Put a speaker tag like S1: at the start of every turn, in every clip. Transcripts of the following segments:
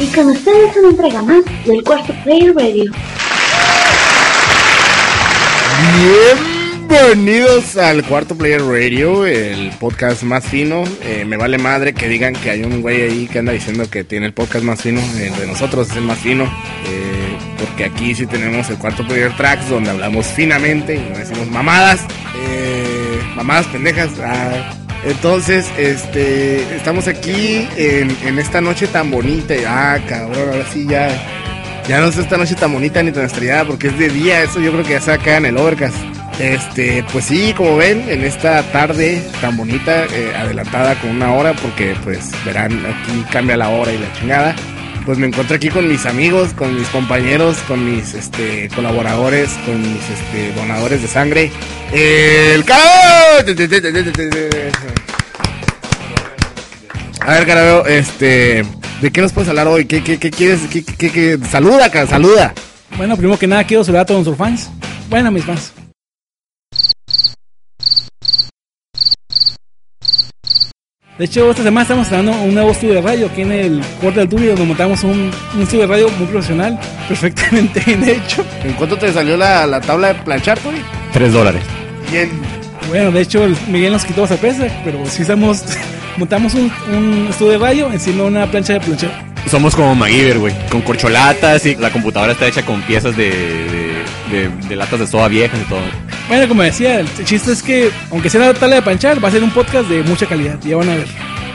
S1: Y con ustedes una entrega más del cuarto Player Radio.
S2: Bienvenidos al cuarto Player Radio, el podcast más fino. Eh, me vale madre que digan que hay un güey ahí que anda diciendo que tiene el podcast más fino. El de nosotros es el más fino. Eh, porque aquí sí tenemos el cuarto Player Tracks donde hablamos finamente y no decimos mamadas. Eh, mamadas pendejas. Ah, entonces, este, estamos aquí en, esta noche tan bonita. Y, ah, cabrón, ahora sí ya. Ya no es esta noche tan bonita ni tan estrellada porque es de día. Eso yo creo que ya se acá en el Overcast. Este, pues sí, como ven, en esta tarde tan bonita, eh, adelantada con una hora, porque pues verán, aquí cambia la hora y la chingada. Pues me encuentro aquí con mis amigos, con mis compañeros, con mis este, colaboradores, con mis este, donadores de sangre. El Carabeo. A ver, Carabeo, este, ¿de qué nos puedes hablar hoy? ¿Qué, qué, qué quieres? ¿Qué, qué, qué? Saluda, cara, saluda.
S3: Bueno, primero que nada quiero saludar a todos nuestros fans. Bueno, mis fans. De hecho, esta semana estamos estrenando un nuevo estudio de radio aquí en el Corte del Tubi, donde montamos un, un estudio de radio muy profesional, perfectamente bien hecho.
S2: ¿En cuánto te salió la, la tabla de planchar, Turi?
S4: Tres dólares.
S2: Bien.
S3: Bueno, de hecho, el Miguel nos quitó esa pesa, pero sí estamos, montamos un, un estudio de radio encima de una plancha de planchar.
S4: Somos como MacGyver, güey. Con corcholatas y la computadora está hecha con piezas de, de, de- de latas de soda viejas y todo.
S3: Bueno, como decía, el chiste es que, aunque sea una tabla de planchar, va a ser un podcast de mucha calidad, ya van a ver.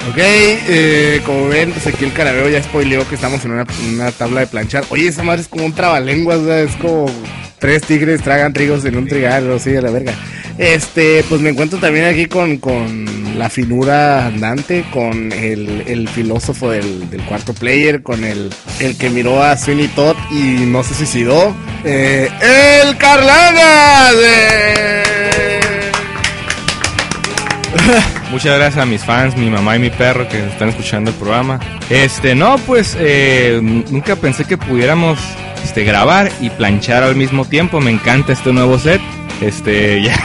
S2: Ok, eh, como ven, pues aquí el carabeo ya spoileó que estamos en una, una tabla de planchar. Oye, esa madre es como un trabalenguas, o sea, es como tres tigres tragan trigos en un trigal, o sí, a la verga. Este, pues me encuentro también aquí con, con la finura andante, con el, filósofo del, cuarto player, con el, el que miró a Sweeney Todd y no se suicidó. Eh, ¡El Carlagas! ¡Eh!
S5: Muchas gracias a mis fans, mi mamá y mi perro que están escuchando el programa. Este, no, pues eh, nunca pensé que pudiéramos este, grabar y planchar al mismo tiempo. Me encanta este nuevo set. Este, ya.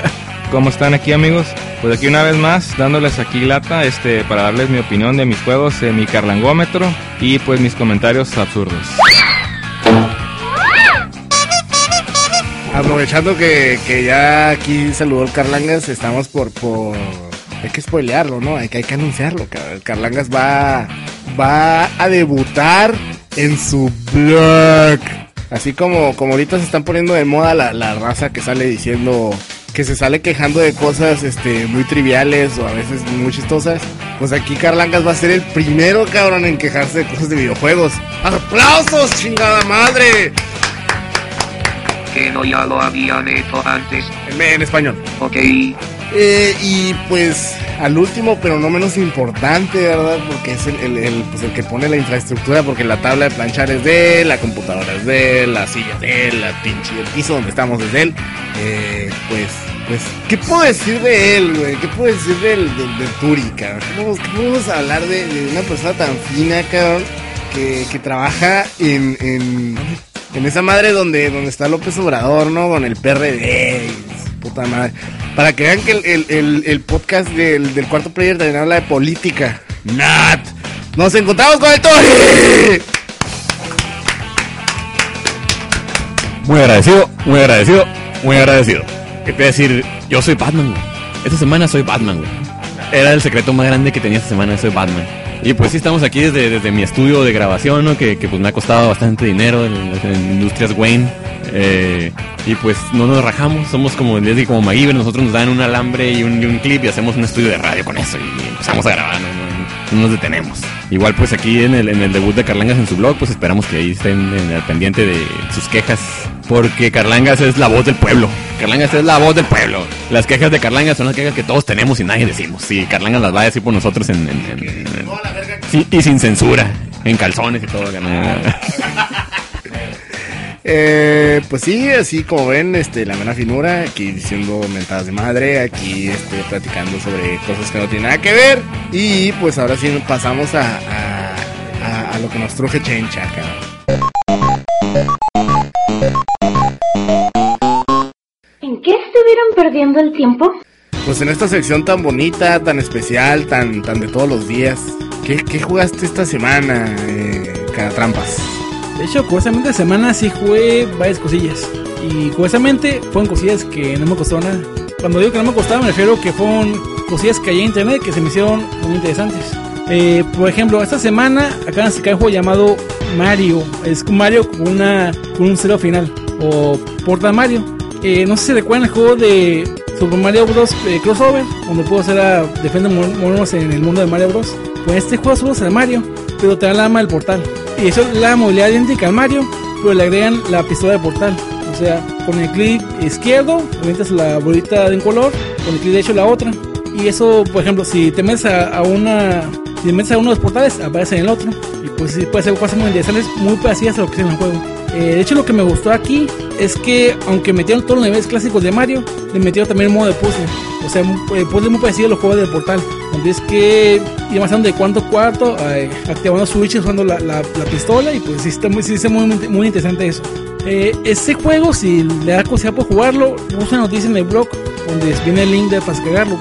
S5: ¿Cómo están aquí, amigos? Pues aquí una vez más, dándoles aquí lata, este, para darles mi opinión de mis juegos, eh, mi carlangómetro y pues mis comentarios absurdos.
S2: Aprovechando que, que ya aquí saludó el Carlangas, estamos por, por... Hay que spoilearlo, ¿no? Hay que, hay que anunciarlo, Carlangas va, va a debutar en su blog. Así como, como ahorita se están poniendo de moda la, la raza que sale diciendo... Que se sale quejando de cosas este, muy triviales o a veces muy chistosas. Pues aquí Carlangas va a ser el primero, cabrón, en quejarse de cosas de videojuegos. ¡Aplausos, chingada madre!
S6: que no ya lo habían hecho antes.
S2: En, en español.
S6: Ok,
S2: Eh, y pues al último, pero no menos importante, ¿verdad? Porque es el, el- pues, el que pone la infraestructura, porque la tabla de planchar es de él, la computadora es de él, la silla es de él, la pinche piso donde estamos es de él. Eh, pues, pues, ¿qué puedo decir de él, güey? ¿Qué puedo decir del, del, del Turi, cabrón? ¿Qué podemos, hablar de, una persona tan fina, cabrón? Que, que trabaja en, en, en esa madre donde, donde está López Obrador, ¿no? Con el PRD. Puta madre. Para que vean que el, el, el, podcast del, del cuarto player también habla de política. Nat. Nos encontramos con el Tori.
S4: Muy agradecido, muy agradecido, muy agradecido. ¿Qué te voy a decir? Yo soy Batman, güey. Esta semana soy Batman, güey. Era el secreto más grande que tenía esta semana, soy Batman. Y pues sí, estamos aquí desde, desde mi estudio de grabación, ¿no? Que, que pues me ha costado bastante dinero en Industrias Wayne. Eh, y pues no nos rajamos, somos como, desde como MacGyver, nosotros nos dan un alambre y un, y un clip y hacemos un estudio de radio con eso y empezamos a grabar, no, no- no nos detenemos. Igual pues aquí en el, en el debut de Carlangas en su blog, pues esperamos que ahí estén en el pendiente de sus quejas, porque Carlangas es la voz del pueblo. Carlangas es la voz del pueblo. Las quejas de Carlangas son las quejas que todos tenemos y nadie decimos. Sí, Carlangas las va a decir por nosotros en... en- en- en- Sí, y sin censura, en calzones y todo.
S2: Eh, pues sí, así como ven, este, la mera finura, aquí diciendo mentadas de madre, aquí este, platicando sobre cosas que no tienen nada que ver. Y pues ahora sí pasamos a, a, a- a lo que nos truje Chencha.
S1: ¿En qué estuvieron perdiendo el tiempo?
S2: Pues en esta sección tan bonita, tan especial, tan, tan de todos los días, ¿qué, qué jugaste esta semana, eh, trampas.
S3: De hecho, curiosamente, esta semana sí jugué varias cosillas. Y curiosamente, fueron cosillas que no me costó nada. Cuando digo que no me costaba, me refiero que fueron cosillas que hay en internet que se me hicieron muy interesantes. Eh, por ejemplo, esta semana acaban de sacar un juego llamado Mario. Es Mario con, una, con un cero final. O Portal Mario. Eh, no sé si recuerdan el juego de Super Mario Bros. eh, Crossover, donde puedo hacer a defender monos en el mundo de Mario Bros. Pues este juego solo es Mario, pero te da la arma del portal. Y eso es la movilidad idéntica al Mario, pero le agregan la pistola de portal. O sea, con el clic izquierdo, avientas la bolita de un color, con el clic derecho la otra. Y eso, por ejemplo, si te metes a, a una. Si te metes a uno de los portales, aparece en el otro. Y pues sí, puede ser cosas muy interesantes, muy parecidas a lo que es en el juego. Eh, de hecho, lo que me gustó aquí es que, aunque metieron todos los niveles clásicos de Mario, le metieron también el modo de puzzle. O sea, un eh, puzzle muy parecido a los juegos del portal. Donde es que ir avanzando de cuarto a cuarto, activando switches usando la, la, la, pistola. Y pues sí, está muy, sí, está muy, muy interesante eso. Eh, este juego, si le da curiosidad por jugarlo, busca noticia en el blog, donde viene el link de para descargarlo.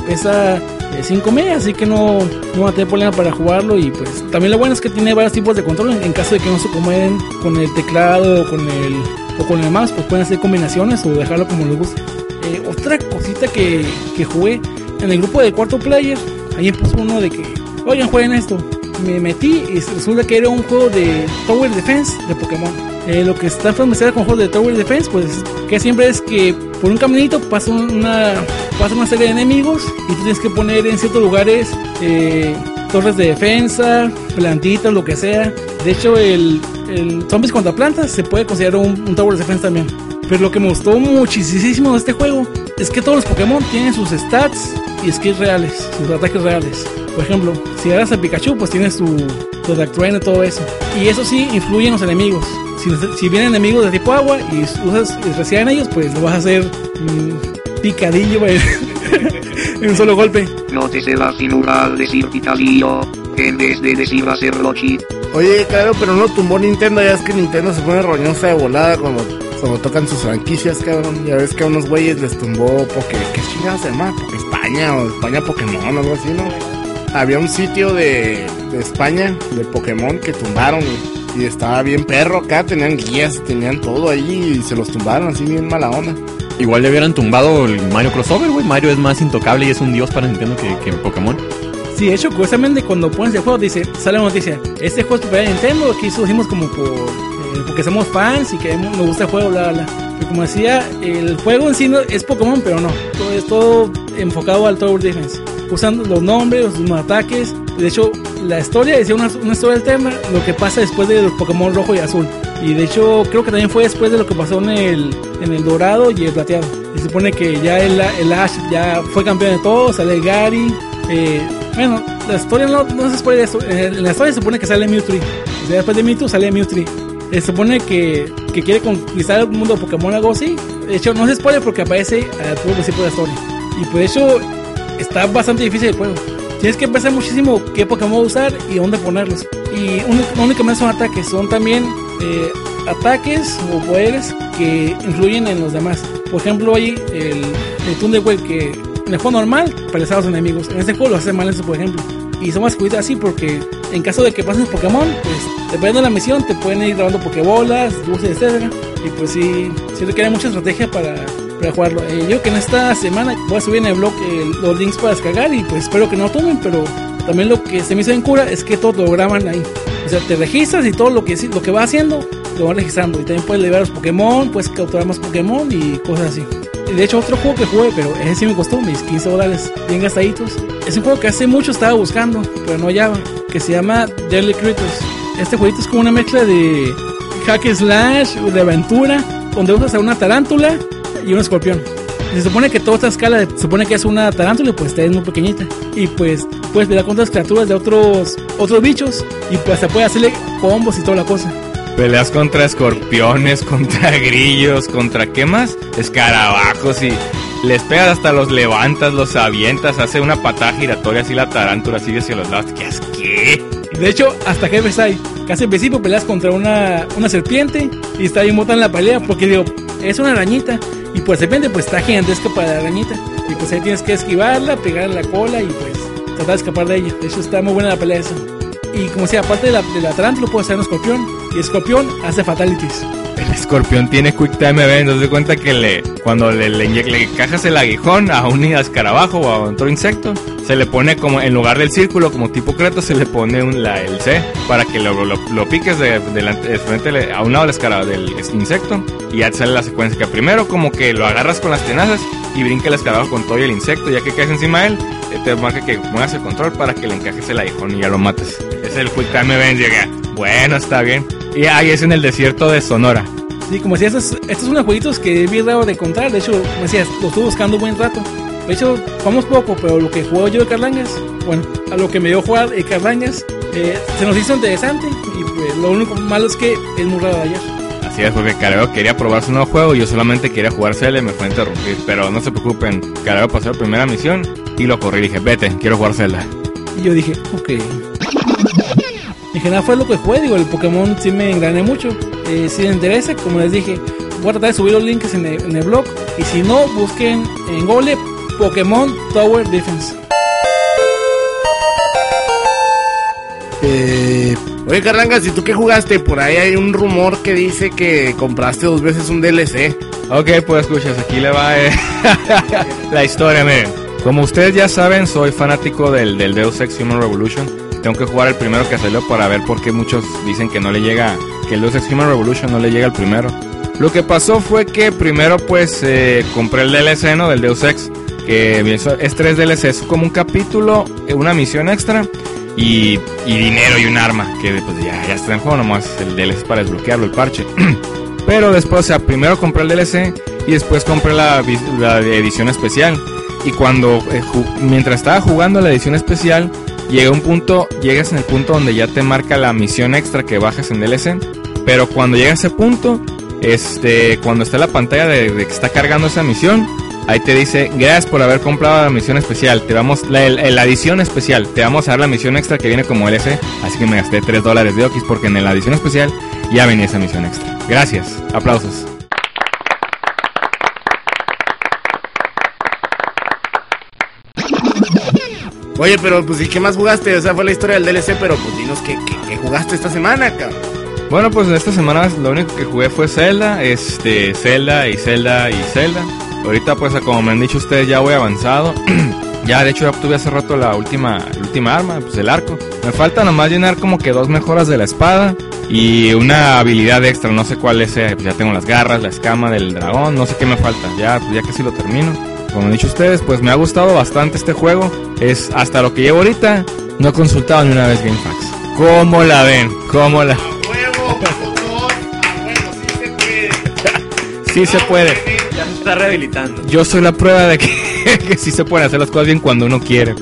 S3: Pesa 5 megas, así que no, no va a tener problema para jugarlo. Y pues también lo bueno es que tiene varios tipos de control. En, en caso de que no se acomoden con el teclado o con el, o con el mouse, pues pueden hacer combinaciones o dejarlo como les guste. Eh, otra cosita que, que jugué en el grupo de cuarto player, ahí puso uno de que, oigan, jueguen esto. Me metí y resulta que era un juego de Tower Defense de Pokémon. Eh, lo que está familiarizado con juegos de Tower Defense, pues que siempre es que por un caminito pasa una, pasa una serie de enemigos y tienes que poner en ciertos lugares eh, torres de defensa, plantitas, lo que sea. De hecho, el, el zombies contra plantas se puede considerar un, un Tower Defense también. Pero lo que me gustó muchísimo de este juego es que todos los Pokémon tienen sus stats y skills reales, sus ataques reales. Por ejemplo, si agarras a Pikachu, pues tienes tu, tu Train y todo eso. Y eso sí influye en los enemigos. Si, si, vienen enemigos de tipo agua y usas recién en ellos, pues lo vas a hacer mmm, picadillo en, en un solo golpe.
S6: No te se la finura al decir picadillo, en vez de decir hacerlo chip.
S2: Oye, claro, pero no tumbó Nintendo, ya es que Nintendo se pone roñosa de volada cuando, cuando tocan sus franquicias, cabrón. Ya ves que a unos güeyes les tumbó porque, ¿qué chingados se llama? Porque España o España Pokémon o algo así, ¿no? Había un sitio de, de España, de Pokémon, que tumbaron, y estaba bien perro acá, tenían guías, tenían todo ahí y se los tumbaron así bien mala onda.
S4: Igual le hubieran tumbado el Mario Crossover, güey. Mario es más intocable y es un dios para Nintendo que, que Pokémon.
S3: Sí, de hecho, curiosamente cuando pones el juego dice, sale la noticia, este juego es de Nintendo, aquí surgimos como por, eh, porque somos fans y que nos gusta el juego, bla, bla, como decía, el juego en sí no, es Pokémon, pero no, es todo enfocado al Tower Defense. Usando los nombres, los, ataques, de hecho, la historia decía una, una, historia alterna, lo que pasa después de los Pokémon rojo y azul. Y de hecho, creo que también fue después de lo que pasó en el, en el dorado y el plateado. Y se supone que ya el, el Ash ya fue campeón de todo, sale Gary. Eh, bueno, la historia no, no se spoiler eso. En la historia se supone que sale Mewtwo. Después de Mewtwo sale Mewtwo. Se supone que, que, quiere conquistar el mundo Pokémon algo así. De hecho, no se spoiler porque aparece al puro principio de historia. Y por eso está bastante difícil el juego. Tienes que pensar muchísimo qué Pokémon usar y dónde ponerlos. Y no únicamente son ataques, son también eh, ataques o poderes que influyen en los demás. Por ejemplo, hay el, el Thunderwave que en el juego normal parece a los enemigos. En este juego lo hace mal eso, por ejemplo. Y son más cuidados así porque en caso de que pases Pokémon, pues dependiendo de la misión te pueden ir grabando Pokébolas, dulces, etcétera. Y pues sí, sí requiere mucha estrategia para, para jugarlo. Eh, yo que en esta semana voy a subir en el blog eh, los links para descargar y pues espero que no tomen, pero también lo que se me hizo en cura es que todo lo graban ahí. O sea, te registras y todo lo que, lo que va haciendo lo van registrando. Y también puedes liberar los Pokémon, puedes capturar más Pokémon y cosas así. De hecho, otro juego que jugué, pero ese sí me costó mis 15 dólares bien gastaditos. Es un juego que hace mucho estaba buscando, pero no hallaba, que se llama Deadly Creatures. Este jueguito es como una mezcla de hack slash, de aventura, donde usas a una tarántula y un escorpión. Se supone que toda esta escala se supone que es una tarántula, pues está muy pequeñita. Y pues puedes pelear con otras criaturas de otros otros bichos y pues hasta puede hacerle combos y toda la cosa.
S5: Peleas contra escorpiones, contra grillos, contra qué más? Escarabajos y les pegas hasta los levantas, los avientas, hace una patada giratoria así la tarántula sigue hacia los lados. ¿Qué es qué?
S3: De hecho, hasta jefes hay. Casi al principio peleas contra una, una serpiente y está bien en la pelea porque digo, es una arañita. Y pues serpiente pues está gigantesca para la arañita. Y pues ahí tienes que esquivarla, pegarle la cola y pues tratar de escapar de ella. De hecho está muy buena la pelea esa. Y como decía, aparte de la, de la tarántula, puede hacer un escorpión. Y escorpión hace fatalities.
S5: El escorpión tiene Quick Time Event. Nos de cuenta que le, cuando le, le, le encajas el aguijón a un escarabajo o a otro insecto, se le pone como en lugar del círculo, como tipo creto, se le pone un, la, el C para que lo, lo, piques de, delante- de frente a un lado del, insecto y ya sale la secuencia. Que primero, como que lo agarras con las tenazas y brinca el escarabajo con todo y el insecto. Ya que caes encima de él, te marca que pongas el control para que le encajes el aguijón y ya lo mates. Es el Quick Time Event. Llega. Bueno, está bien. Y ahí es en el desierto de Sonora.
S3: Sí, como decía, estos, estos son unos jueguitos que es bien raro de encontrar. De hecho, como decías, lo estuve buscando un buen rato. De hecho, jugamos poco, pero lo que juego yo de Carlangas, bueno, a lo que me dio jugar de Carlangas, eh, se nos hizo interesante. Y pues, lo único malo es que es muy raro de ayer.
S5: Así es, porque Careo quería probar su nuevo juego y yo solamente quería y me fue a interrumpir. Pero no se preocupen, Careo pasó la primera misión y lo corrí y dije, vete, quiero jugar Zelda.
S3: Y yo dije, ok. En general fue lo que jugué, digo, el Pokémon sí me engrané mucho. Eh, si les interesa, como les dije, voy a tratar de subir los links en el, en el blog. Y si no, busquen en Google Pokémon Tower Defense.
S2: Eh, oye, Carlangas, ¿y tú qué jugaste? Por ahí hay un rumor que dice que compraste dos veces un DLC.
S5: Ok, pues escuchas, aquí le va eh, la historia, miren. Como ustedes ya saben, soy fanático del, del Deus Ex Human Revolution. Tengo que jugar el primero que salió para ver por qué muchos dicen que no le llega, que el Deus Ex Human Revolution no le llega al primero. Lo que pasó fue que primero pues eh, compré el DLC ¿no? del Deus Ex, que es tres DLC, es como un capítulo, eh, una misión extra y, dinero y un arma, que pues ya, ya está en juego, nomás el DLC para desbloquearlo, el parche. Pero después, o sea, primero compré el DLC y después compré la, edición especial. Y cuando, eh, mientras estaba jugando la edición especial, llega un punto, llegas en el punto donde ya te marca la misión extra que bajas en DLC. Pero cuando llega a ese punto, este, cuando está la pantalla de, que está cargando esa misión, ahí te dice, gracias por haber comprado la misión especial, te damos la, la edición especial, te vamos a dar la misión extra que viene como DLC, así que me gasté 3 dólares de Okis porque en la edición especial ya venía esa misión extra. Gracias, aplausos.
S2: Oye, pero pues ¿y qué más jugaste? O sea, fue la historia del DLC, pero pues dinos qué, qué- qué jugaste esta semana, cabrón.
S5: Bueno, pues esta semana lo único que jugué fue Zelda, este, Zelda y Zelda y Zelda. Ahorita pues como me han dicho ustedes ya voy avanzado. ya de hecho ya obtuve hace rato la última, la última arma, pues el arco. Me falta nomás llenar como que dos mejoras de la espada y una habilidad extra, no sé cuál es, eh, pues ya tengo las garras, la escama del dragón, no sé qué me falta. Ya, pues ya casi lo termino. Como han dicho ustedes, pues me ha gustado bastante este juego. Es hasta lo que llevo ahorita, no he consultado ni una vez GameFAQs. ¿Cómo la ven? ¿Cómo la
S2: ¡Huevo, putos! ¡Ah, bueno, sí se puede!
S5: Sí se puede.
S4: Ya se está rehabilitando.
S5: Yo soy la prueba de que, que sí se pueden hacer las cosas bien cuando uno quiere.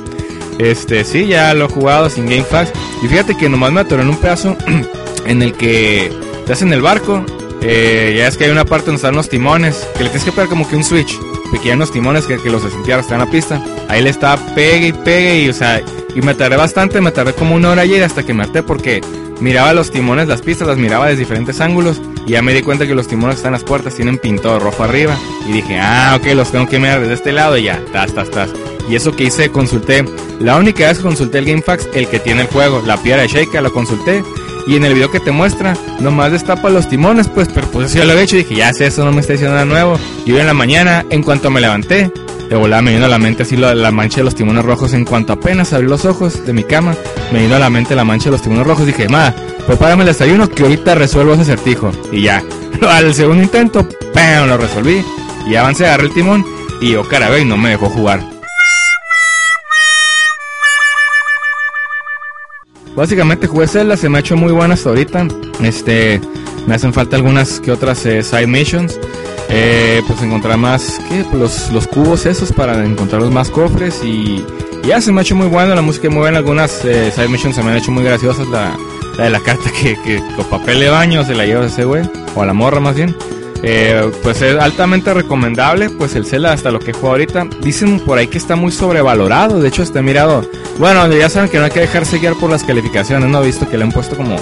S5: Este, sí, ya lo he jugado sin GameFAQs. Y fíjate que nomás me atoré en un pedazo en el que te hacen el barco. Eh, ya es que hay una parte donde están los timones, que le tienes que pegar como que un switch. Pequeños timones que, que los sentía están en la pista. Ahí le estaba pegue y pegue y, o sea, y me tardé bastante, me tardé como una hora ayer hasta que me harté porque miraba los timones, las pistas, las miraba desde diferentes ángulos y ya me di cuenta que los timones que están en las puertas tienen pintado rojo arriba y dije, ah, ok, los tengo que mirar desde este lado y ya, tas, tas, tas. Y eso que hice, consulté, la única vez que consulté el GameFAQs, el que tiene el juego, la piedra de Sheikah, lo consulté y en el video que te muestra, nomás destapa los timones, pues, pero pues eso lo hecho y dije, ya sé, eso no me está diciendo nada nuevo. Y hoy en la mañana, en cuanto me levanté, de volada me vino a la mente así la, mancha de los timones rojos. En cuanto apenas abrí los ojos de mi cama, me vino a la mente la mancha de los timones rojos. Dije, ma, prepárame el desayuno que ahorita resuelvo ese acertijo. Y ya, al segundo intento, ¡pam! lo resolví. Y avancé, agarré el timón y yo, cara, y no me dejó jugar. Básicamente jugué Zelda, se me ha hecho muy buena hasta ahorita. Este, me hacen falta algunas que otras eh, side missions. Eh, pues encontrar más, ¿qué? Pues los, los cubos esos para encontrar los más cofres y, ya se me ha hecho muy bueno, la música muy buena, algunas eh, side missions se me han hecho muy graciosas, la, la de la carta que, que con papel de baño se la lleva ese güey, o a la morra más bien. Eh, pues es altamente recomendable, pues el Zelda hasta lo que juego ahorita. Dicen por ahí que está muy sobrevalorado, de hecho está mirado. Bueno, ya saben que no hay que dejarse guiar por las calificaciones, no he visto que le han puesto como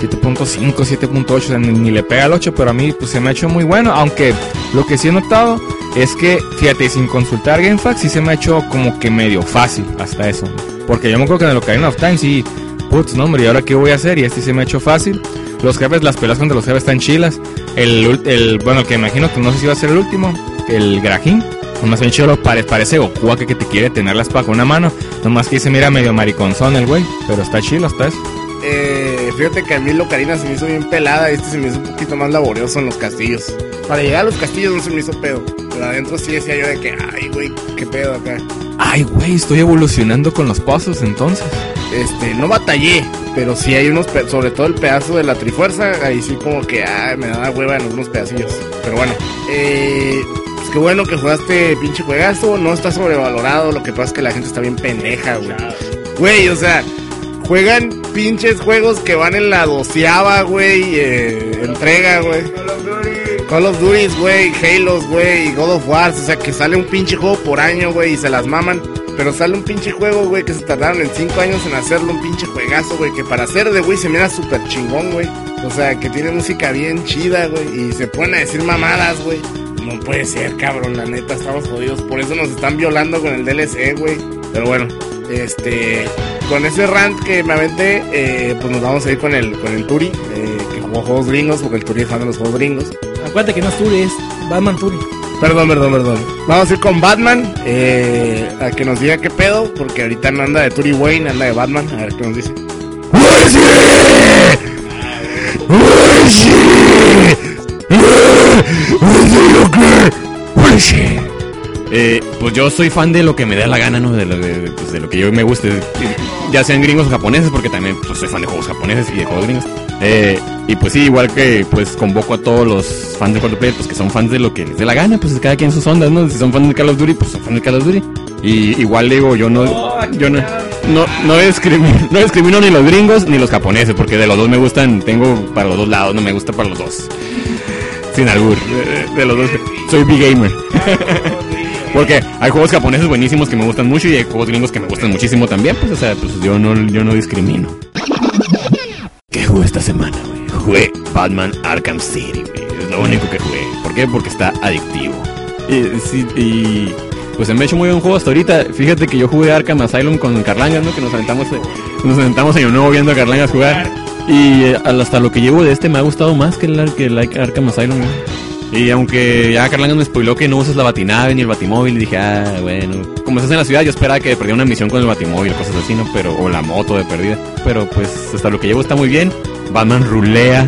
S5: 7.5, 7.8, o sea, ni, ni le pega al 8, pero a mí pues se me ha hecho muy bueno, aunque lo que sí he notado es que, fíjate, sin consultar GameFAQs sí se me ha hecho como que medio fácil hasta eso. Porque yo me acuerdo que en el Ocarina of Time sí putz, no hombre, ¿y ahora qué voy a hacer? Y este sí me ha hecho fácil. Los jefes, las peleas contra los jefes están chilas. El, el bueno, el que imagino que no sé si va a ser el último, el Grajín. Nomás bien chido, pare- parece Goku que, te quiere tener la espada con una mano. Nomás que se mira medio mariconzón el güey, pero está chido hasta eso.
S2: Eh, fíjate que a mí Locarina se me hizo bien pelada. Este se me hizo un poquito más laborioso en los castillos. Para llegar a los castillos no se me hizo pedo. Pero adentro sí decía yo de que, ay, güey, qué pedo acá.
S5: Ay, güey, estoy evolucionando con los pasos entonces.
S2: Este, no batallé, pero sí hay unos, sobre todo el pedazo de la trifuerza, ahí sí como que, ay, me da hueva en algunos pedacillos. Pero bueno, eh, pues qué bueno que jugaste pinche juegazo, no está sobrevalorado, lo que pasa es que la gente está bien pendeja, güey. Güey, o sea, juegan pinches juegos que van en la doceava, güey, eh, entrega, güey. Call of Duty, güey, Halos, güey, God of War, o sea, que sale un pinche juego por año, güey, y se las maman. Pero sale un pinche juego, güey, que se tardaron en 5 años en hacerlo, un pinche juegazo, güey, que para hacer de güey se mira súper chingón, güey. O sea, que tiene música bien chida, güey, y se ponen a decir mamadas, güey. No puede ser, cabrón, la neta, estamos jodidos. Por eso nos están violando con el DLC, güey. Pero bueno, este, con ese rant que me aventé, eh, pues nos vamos a ir con el, con el Turi, eh, que jugó juegos gringos, porque el Turi es fan de los juegos gringos.
S3: Acuérdate que no es Turi, es Batman Turi.
S2: Perdón, perdón, perdón. Vamos a ir con Batman, eh, a que nos diga qué pedo, porque ahorita no anda de Turi Wayne, anda de Batman, a ver qué nos dice.
S4: Pues yo soy fan de lo que me da la gana, ¿no? De lo, de, pues, de lo que yo me guste. Ya sean gringos o japoneses, porque también pues, soy fan de juegos japoneses y de juegos gringos. Eh, y pues sí, igual que pues convoco a todos los fans de Call of Duty, pues que son fans de lo que les dé la gana, pues cada quien sus ondas, ¿no? Si son fans de Call of Duty, pues son fans de Call of Duty. Y igual digo, yo no, yo no, no, no discrimino, no discrimino ni los gringos ni los japoneses, porque de los dos me gustan, tengo para los dos lados, no me gusta para los dos. Sin albur, de, de los dos, soy big gamer. Porque hay juegos japoneses buenísimos que me gustan mucho y hay juegos gringos que me gustan muchísimo también, pues o sea, pues yo no, yo no discrimino. ¿Qué jugué esta semana, güey? Jugué Batman Arkham City, güey. Es lo único que jugué. ¿Por qué? Porque está adictivo. Y, sí, y pues se me ha hecho muy buen juego hasta ahorita. Fíjate que yo jugué Arkham Asylum con Carlangas, ¿no? Que nos aventamos, eh, nos aventamos año nuevo viendo a Carlangas jugar. Y eh, hasta lo que llevo de este me ha gustado más que el, que el Arkham Asylum, güey. Y aunque ya Carlangas me spoiló que no usas la batinave ni el batimóvil, dije, ah, bueno. Como estás en la ciudad, yo esperaba que perdiera una misión con el batimóvil o cosas así, ¿no? Pero, o la moto de perdida. Pero pues hasta lo que llevo está muy bien. Batman rulea,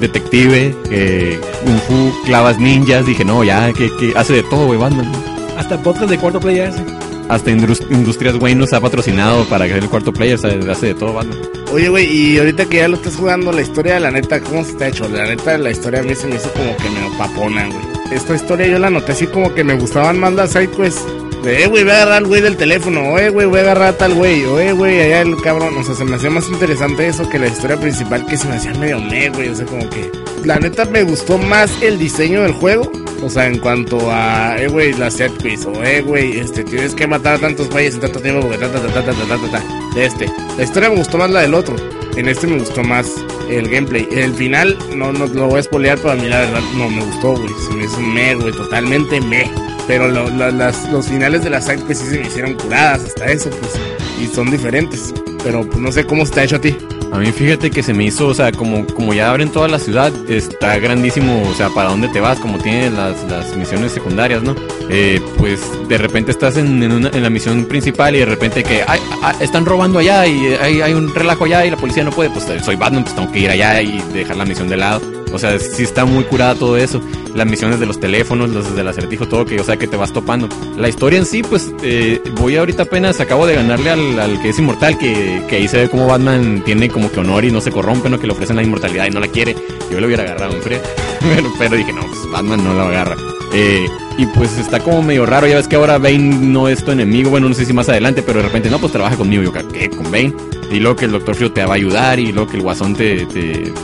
S4: detective, eh, fu, clavas ninjas. Dije, no, ya, que, hace de todo, güey, Batman.
S3: Hasta podcast de cuarto ese.
S4: Hasta Indus- Industrias Wayne nos ha patrocinado para que el cuarto player, o sea, hace de todo, Batman.
S2: Oye, güey, y ahorita que ya lo estás jugando, la historia, la neta, ¿cómo se te ha hecho? La neta, la historia a mí se me hizo como que me papona, güey. Esta historia yo la noté así como que me gustaban más las sidequests. Eh, güey, voy a agarrar al güey del teléfono. O, eh, güey, voy a agarrar a tal güey. O, eh, güey, allá el cabrón. O sea, se me hacía más interesante eso que la historia principal que se me hacía medio me, güey. O sea, como que... La neta me gustó más el diseño del juego. O sea, en cuanto a, eh, güey, la set quiz. O, eh, güey, este, tienes que matar a tantos güeyes en tanto tiempo porque ta, ta, ta, ta, ta, ta, ta, ta, De este. La historia me gustó más la del otro. En este me gustó más el gameplay. El final, no, no lo voy a spoilear, pero a mí la verdad no me gustó, güey. Se me hizo me, güey, totalmente me. Pero lo- las- los finales de la side pues sí se me hicieron curadas hasta eso, pues. Y son diferentes. Pero pues no sé cómo se te ha hecho a ti.
S4: A mí fíjate que se me hizo, o sea, como, como ya abren toda la ciudad, está grandísimo, o sea, para dónde te vas, como tiene las, las misiones secundarias, ¿no? Eh, pues de repente estás en, en, una- en la misión principal y de repente que ay, ah, están robando allá y hay, hay un relajo allá y la policía no puede, pues soy Batman, pues tengo que ir allá y dejar la misión de lado. O sea, sí está muy curada todo eso. Las misiones de los teléfonos, los del acertijo, todo que, o sea, que te vas topando. La historia en sí, pues, eh, voy ahorita apenas, acabo de ganarle al, al que es inmortal, que, que ahí se ve como Batman tiene como que honor y no se corrompe, ¿no? Que le ofrecen la inmortalidad y no la quiere. Yo le hubiera agarrado en frío. pero, pero dije, no, pues Batman no la agarra. Eh, y pues está como medio raro, ya ves que ahora Bane no es tu enemigo, bueno, no sé si más adelante, pero de repente, no, pues trabaja conmigo, yo, ¿qué? ¿Con Bane? Y luego que el Doctor Frío te va a ayudar y luego que el Guasón te,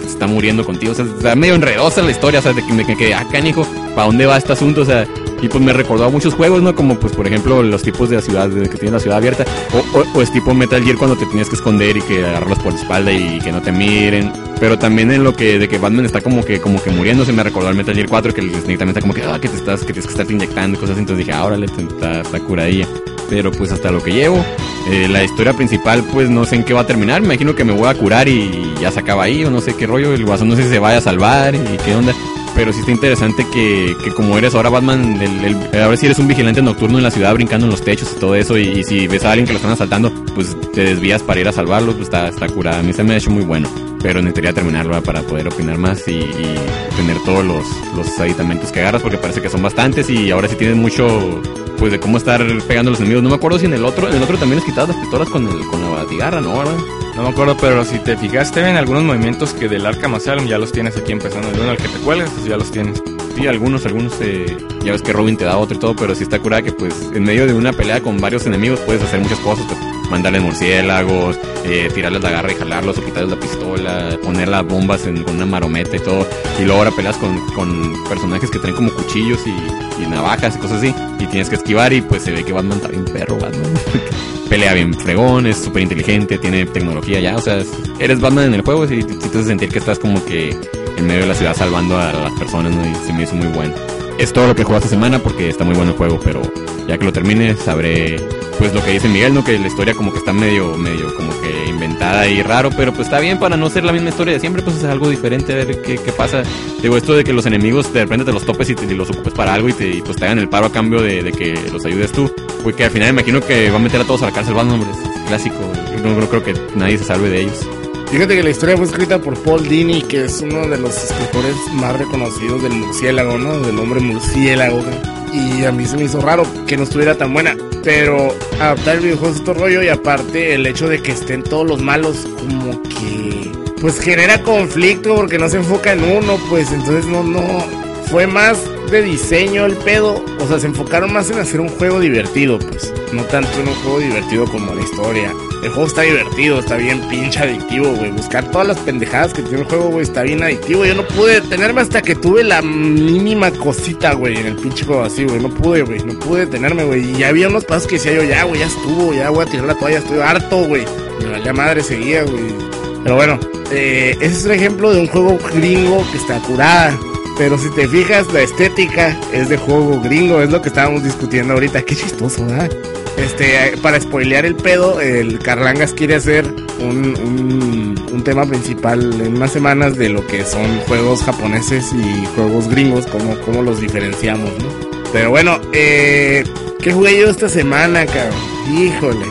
S4: está muriendo contigo, o sea, está medio enredosa la historia, o sea, de que me quedé, acá, hijo, ¿para dónde va este asunto? O sea, y pues me recordó a muchos juegos, ¿no? Como pues por ejemplo los tipos de la ciudad, que tiene la ciudad abierta, o, o- o es tipo Metal Gear cuando te tienes que esconder y que agarrarlos por la espalda y que no te miren. Pero también en lo que de que Batman está como que como que muriéndose me recordó al Metal Gear 4 que el Snake también está como que, ah, que te estás, que tienes que estarte inyectando y cosas. Entonces dije, ah, órale, te- está, está curadilla. pero pues hasta lo que llevo. Eh, la historia principal, pues no sé en qué va a terminar. Me imagino que me voy a curar y ya se acaba ahí, o no sé qué rollo. El guasón no sé si se vaya a salvar y qué onda. Pero sí está interesante que, que como eres ahora Batman, el, el- ahora sí eres un vigilante nocturno en la ciudad brincando en los techos y todo eso. Y, si ves a alguien que lo están asaltando, pues te desvías para ir a salvarlo, pues está, está curada. A mí se me ha hecho muy bueno. Pero necesitaría terminarlo para poder opinar más y, tener todos los, los aditamentos que agarras, porque parece que son bastantes y ahora sí tienes mucho pues de cómo estar pegando a los enemigos. No me acuerdo si en el otro, en el otro también les quitabas las pistolas con, el, con la batigarra, ¿no?
S5: No me acuerdo, pero si te fijaste en algunos movimientos que del Arkham Asylum ya los tienes aquí empezando. El uno al que te cuelgas, pues ya los tienes.
S4: Sí, algunos, algunos, eh, ya ves que Robin te da otro y todo, pero sí está curada que pues en medio de una pelea con varios enemigos puedes hacer muchas cosas, pues mandarles murciélagos, eh, tirarles la garra y jalarlos o quitarles la pistola, poner las bombas en, una marometa y todo, y luego ahora peleas con, con personajes que traen como cuchillos y, y navajas y cosas así, y tienes que esquivar y pues se ve que Batman está bien perro, Batman. Pelea bien fregón, es súper inteligente, tiene tecnología ya, o sea, es- eres Batman en el juego y te hace sentir que estás como que en medio de la ciudad salvando a las personas, ¿no? Y se me hizo muy bueno. Es todo lo que juego esta semana porque está muy bueno el juego, pero ya que lo termine sabré pues lo que dice Miguel, ¿no? Que la historia como que está medio, medio como que inventada y raro, pero pues está bien para no ser la misma historia de siempre, pues es algo diferente, a ver qué, qué pasa. Digo, esto de que los enemigos de repente te los topes y, te, los ocupes para algo y, te, y, pues hagan el paro a cambio de, que los ayudes tú, pues que al final imagino que va a meter a todos a la cárcel, hombre, es clásico, no creo que nadie se salve de ellos.
S2: Fíjate que la historia fue escrita por Paul Dini, que es uno de los escritores más reconocidos del murciélago, ¿no? Del hombre murciélago. Y a mí se me hizo raro que no estuviera tan buena. Pero adaptar el videojuego es rollo y aparte el hecho de que estén todos los malos como que... Pues genera conflicto porque no se enfoca en uno, pues entonces no, no... Fue más de diseño el pedo. O sea, se enfocaron más en hacer un juego divertido, pues. No tanto en un juego divertido como la historia. El juego está divertido, está bien pinche adictivo, güey. Buscar todas las pendejadas que tiene el juego, güey, está bien adictivo. Yo no pude detenerme hasta que tuve la mínima cosita, güey, en el pinche juego así, güey. No pude, güey. No pude detenerme, güey. Y había unos pasos que decía yo, ya, güey, ya estuvo, ya voy a tirar la toalla, estoy harto, güey. Y valía madre seguía, güey. Pero bueno, eh, ese es un ejemplo de un juego gringo que está curada. Pero si te fijas, la estética es de juego gringo, es lo que estábamos discutiendo ahorita. Qué chistoso, ¿verdad? Este, eh, para spoilear el pedo, el Carlangas quiere hacer un, un, tema principal en unas semanas de lo que son juegos japoneses y juegos gringos, como, como los diferenciamos, ¿no? Pero bueno, eh, ¿qué jugué yo esta semana, cabrón? Híjole.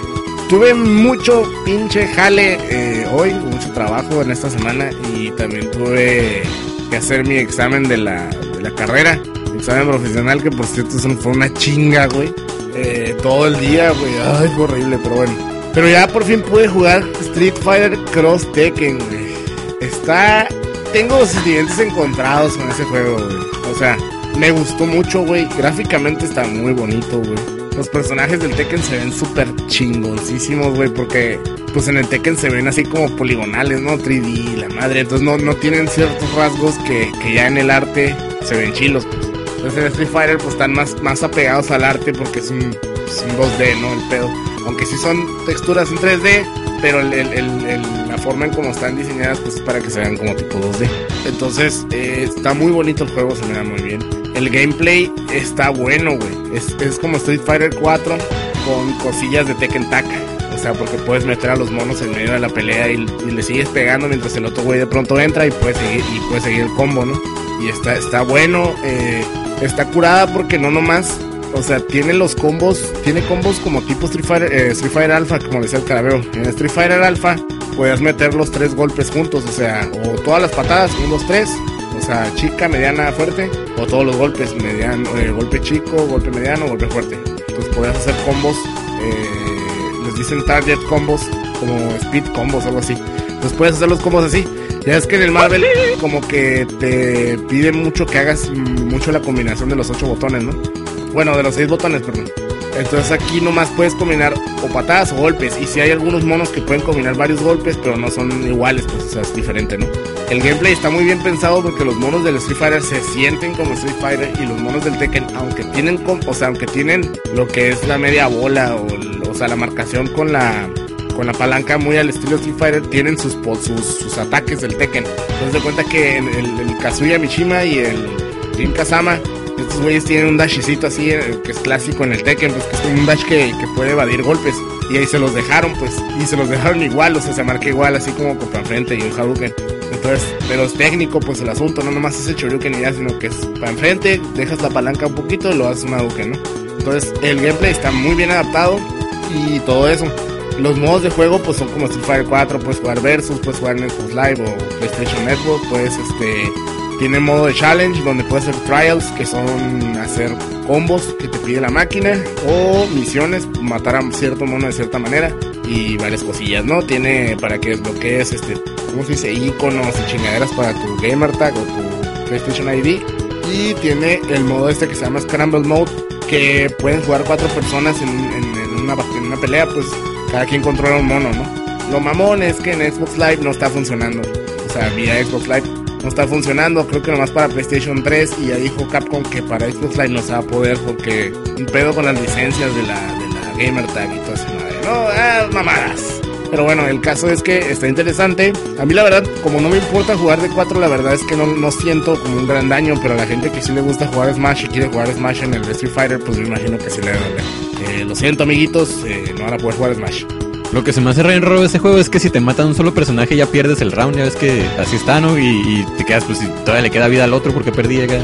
S2: Tuve mucho pinche jale eh, hoy, mucho trabajo en esta semana y también tuve que hacer mi examen de la, de la carrera, examen profesional, que por cierto fue una chinga, güey. Eh, todo el día, güey. Ay, fue horrible, pero bueno. Pero ya por fin pude jugar Street Fighter Cross Tekken, güey. Está. Tengo sentimientos encontrados con ese juego, güey. O sea, me gustó mucho, güey. Gráficamente está muy bonito, güey. Los personajes del Tekken se ven súper chingoncísimos, güey, porque pues en el Tekken se ven así como poligonales, ¿no? 3D, la madre. Entonces no, no tienen ciertos rasgos que, que ya en el arte se ven chilos, pues. Entonces en Street Fighter pues están más, más apegados al arte porque es un, es un 2D, ¿no? El pedo. Aunque sí son texturas en 3D, pero el, el- el- la forma en cómo están diseñadas pues es para que se vean como tipo 2D. Entonces eh, está muy bonito el juego, se me da muy bien. El gameplay está bueno, güey. Es, es como Street Fighter 4 con cosillas de Tekken Tag. O sea, porque puedes meter a los monos en medio de la pelea y, y le sigues pegando mientras el otro güey de pronto entra y puede seguir, y puede seguir el combo, ¿no? Y está, está bueno, eh, está curada porque no nomás, o sea, tiene los combos, tiene combos como tipo Street Fighter, eh, Street Fighter Alpha, como decía el carabeo. En Street Fighter Alpha puedes meter los tres golpes juntos, o sea, o todas las patadas, uno, dos, tres, o sea, chica, mediana, fuerte, o todos los golpes, mediano, eh, golpe chico, golpe mediano, golpe fuerte. Entonces podías hacer combos, les dicen target combos, como speed combos, algo así. Entonces puedes hacer los combos así. Ya es que en el Marvel como que te pide mucho que hagas mucho la combinación de los ocho botones, ¿no? Bueno, de los seis botones, perdón. Entonces aquí nomás puedes combinar o patadas o golpes. Y si hay algunos monos que pueden combinar varios golpes, pero no son iguales, pues o sea, es diferente, ¿no? El gameplay está muy bien pensado porque los monos del Street Fighter se sienten como Street Fighter y los monos del Tekken, aunque tienen, o sea, aunque tienen lo que es la media bola o, o sea, la marcación con la con la palanca muy al estilo Street Fighter tienen sus sus, sus ataques del Tekken. Entonces de cuenta que en el, el Kazuya Mishima y el Jin Kazama Estos güeyes tienen un dashicito así, eh, que es clásico en el Tekken, pues que es un dash que, que puede evadir golpes. Y ahí se los dejaron, pues, y se los dejaron igual, o sea, se marca igual, así como con para enfrente y un Hadouken. Entonces, pero es técnico, pues el asunto, no nomás es el Shoryuken y ya, sino que es para enfrente, dejas la palanca un poquito y lo haces un Hadouken, ¿no? Entonces, el gameplay está muy bien adaptado y todo eso. Los modos de juego pues son como Street Fighter 4, puedes jugar Versus, puedes jugar en Xbox Live o PlayStation Network, puedes este tiene modo de challenge donde puedes hacer trials que son hacer combos que te pide la máquina o misiones, matar a cierto mono de cierta manera y varias cosillas, ¿no? Tiene para que desbloquees este, ¿cómo se dice? iconos y chingaderas para tu gamer tag o tu PlayStation ID y tiene el modo este que se llama Scramble Mode que pueden jugar cuatro personas en, una, en una pelea, pues cada quien controla un mono, ¿no? Lo mamón es que en Xbox Live no está funcionando. O sea, vía Xbox Live no está funcionando. Creo que nomás para PlayStation 3. Y ya dijo Capcom que para Xbox Live no se va a poder porque un pedo con las licencias de la, de la Gamer Tag y todo eso. No, ah, mamadas. Pero bueno, el caso es que está interesante. A mí la verdad, como no me importa jugar de 4, la verdad es que no, no siento como un gran daño. Pero a la gente que sí le gusta jugar Smash y quiere jugar Smash en el Street Fighter, pues me imagino que sí le debe doler. Eh, lo siento amiguitos, eh, no van a poder jugar Smash.
S4: Lo que se me hace re de ese juego es que si te matan un solo personaje ya pierdes el round, ya ves que así está, ¿no? Y, y te quedas, pues, si todavía le queda vida al otro porque perdí acá.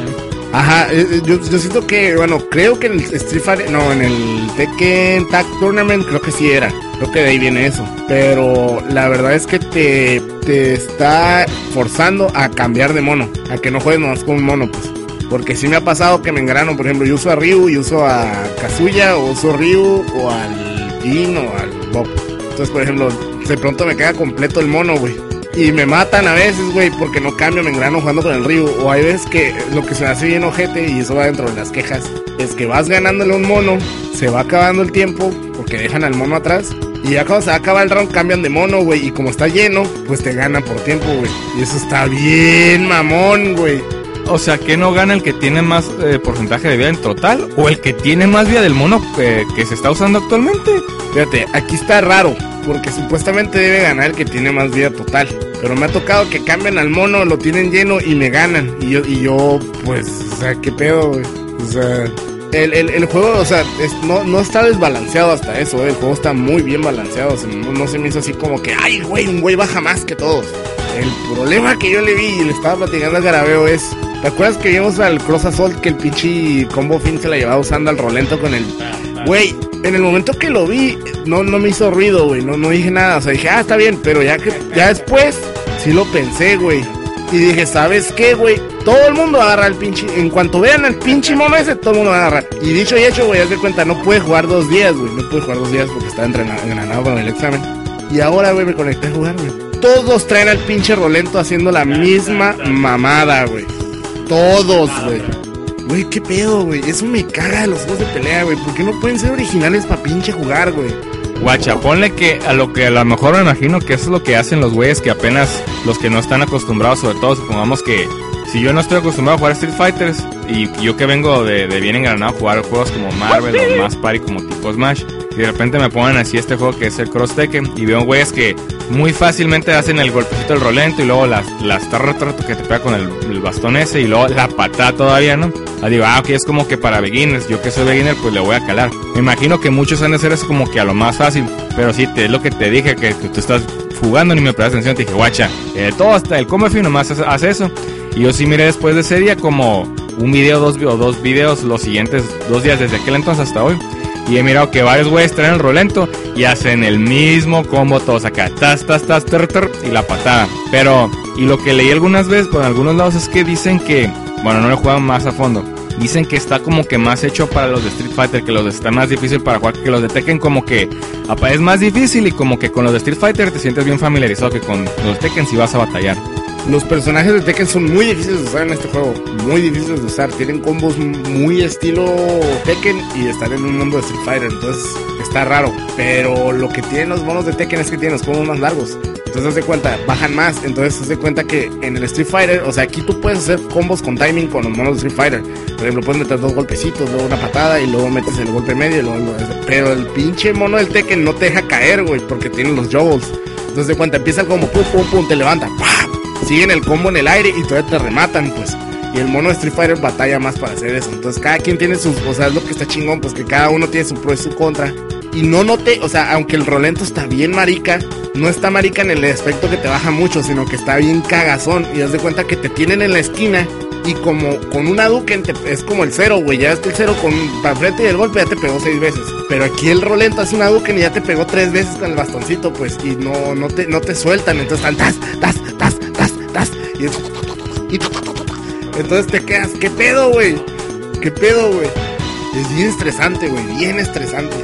S2: Ajá, eh, eh, yo, yo siento que, bueno, creo que en el Street Fighter, no, en el Tekken Tag Tournament creo que sí era. Creo que de ahí viene eso. Pero la verdad es que te, te está forzando a cambiar de mono. A que no juegues nomás con un mono, pues. Porque sí me ha pasado que me engrano, por ejemplo, yo uso a Ryu y uso a Kazuya, o uso a Ryu, o al Jin, o al Bob. Entonces, por ejemplo, de pronto me queda completo el mono, güey. Y me matan a veces, güey, porque no cambio, me engrano jugando con el Ryu. O hay veces que lo que se hace bien ojete, y eso va dentro de las quejas, es que vas ganándole un mono, se va acabando el tiempo, porque dejan al mono atrás. Y ya cuando se acaba el round cambian de mono, güey. Y como está lleno, pues te ganan por tiempo, güey. Y eso está bien mamón, güey.
S5: O sea, que no gana el que tiene más eh, porcentaje de vida en total o el que tiene más vida del mono eh, que se está usando actualmente.
S2: Fíjate, aquí está raro, porque supuestamente debe ganar el que tiene más vida total. Pero me ha tocado que cambian al mono, lo tienen lleno y me ganan. Y yo, y yo pues, o sea, qué pedo, güey. O sea, el, el, el juego, o sea, no, no está desbalanceado hasta eso, eh. El juego está muy bien balanceado. no se me hizo así como que, ay, güey, un güey baja más que todos. El problema que yo le vi y le estaba platicando al garabeo es. ¿Te acuerdas que vimos al Cross Assault que el pinche combo fin se la llevaba usando al rolento con el. Güey, en el momento que lo vi, no, no me hizo ruido, güey. No, no dije nada. O sea, dije, ah, está bien. Pero ya que ya después, sí lo pensé, güey. Y dije, ¿sabes qué, güey? Todo el mundo agarra el pinche. En cuanto vean al pinche mono ese, todo el mundo va a agarrar. Y dicho y hecho, güey, haz de cuenta, no puede jugar dos días, güey. No puede jugar dos días porque estaba entrenado, entrenado con el examen. Y ahora, güey, me conecté a jugar, güey. Todos traen al pinche Rolento haciendo la misma mamada, güey. Todos, güey. Güey, qué pedo, güey. Eso me caga de los juegos de pelea, güey. ¿Por qué no pueden ser originales para pinche jugar, güey?
S5: Guacha, ponle que a lo que a lo mejor me imagino que eso es lo que hacen los güeyes que apenas los que no están acostumbrados, sobre todo supongamos que si yo no estoy acostumbrado a jugar Street Fighters y yo que vengo de, de bien engranado a jugar juegos como Marvel o más party como tipo Smash, y de repente me ponen así este juego que es el Cross Tekken y veo güeyes que muy fácilmente hacen el golpecito del rolento y luego las, las que te pega con el, el bastón ese y luego la patada todavía, ¿no? Ah, digo, ah, ok, es como que para beginners, yo que soy beginner pues le voy a calar. Me imagino que muchos han de hacer eso como que a lo más fácil, pero sí, te, es lo que te dije, que, tú estás jugando ni me prestas atención, te dije, guacha, eh, todo hasta el come nomás hace, hace eso. Y yo sí miré después de ese día como un video dos, o dos videos los siguientes dos días desde aquel entonces hasta hoy. Y he mirado que varios güeyes traen el rolento y hacen el mismo combo todos acá. Tas, tas, tas, ter, ter, y la patada. Pero, y lo que leí algunas veces por algunos lados es que dicen que, bueno, no lo jugado más a fondo. Dicen que está como que más hecho para los de Street Fighter, que los de está más difícil para jugar, que los de Tekken como que apa, es más difícil y como que con los de Street Fighter te sientes bien familiarizado que con los de Tekken si vas a batallar.
S2: Los personajes de Tekken son muy difíciles de usar en este juego. Muy difíciles de usar. Tienen combos muy estilo Tekken y están en un mundo de Street Fighter. Entonces está raro. Pero lo que tienen los monos de Tekken es que tienen los combos más largos. Entonces haz de cuenta, bajan más. Entonces haz de cuenta que en el Street Fighter, o sea, aquí tú puedes hacer combos con timing con los monos de Street Fighter. Por ejemplo, puedes meter dos golpecitos, luego una patada y luego metes el golpe medio. y luego- pero el pinche mono del Tekken no te deja caer, güey, porque tiene los jogos. Entonces de cuenta, empieza el combo, pum, pum, pum, te levanta, ¡pam! Siguen el combo en el aire y todavía te rematan, pues. Y el mono de Street Fighter batalla más para hacer eso. Entonces cada quien tiene sus, o sea, es lo que está chingón, pues que cada uno tiene su pro y su contra. Y no note, o sea, aunque el rolento está bien marica, no está marica en el aspecto que te baja mucho, sino que está bien cagazón. Y das de cuenta que te tienen en la esquina y como con una Duken es como el cero, güey. Ya es el cero con para frente y el golpe ya te pegó seis veces. Pero aquí el rolento hace una Duken y ya te pegó tres veces con el bastoncito, pues. Y no, no, te, no te sueltan. Entonces están tas, tas, tas. Y, es- entonces te quedas, ¿qué pedo, güey? ¿Qué pedo, güey? Es bien estresante, güey. Bien estresante.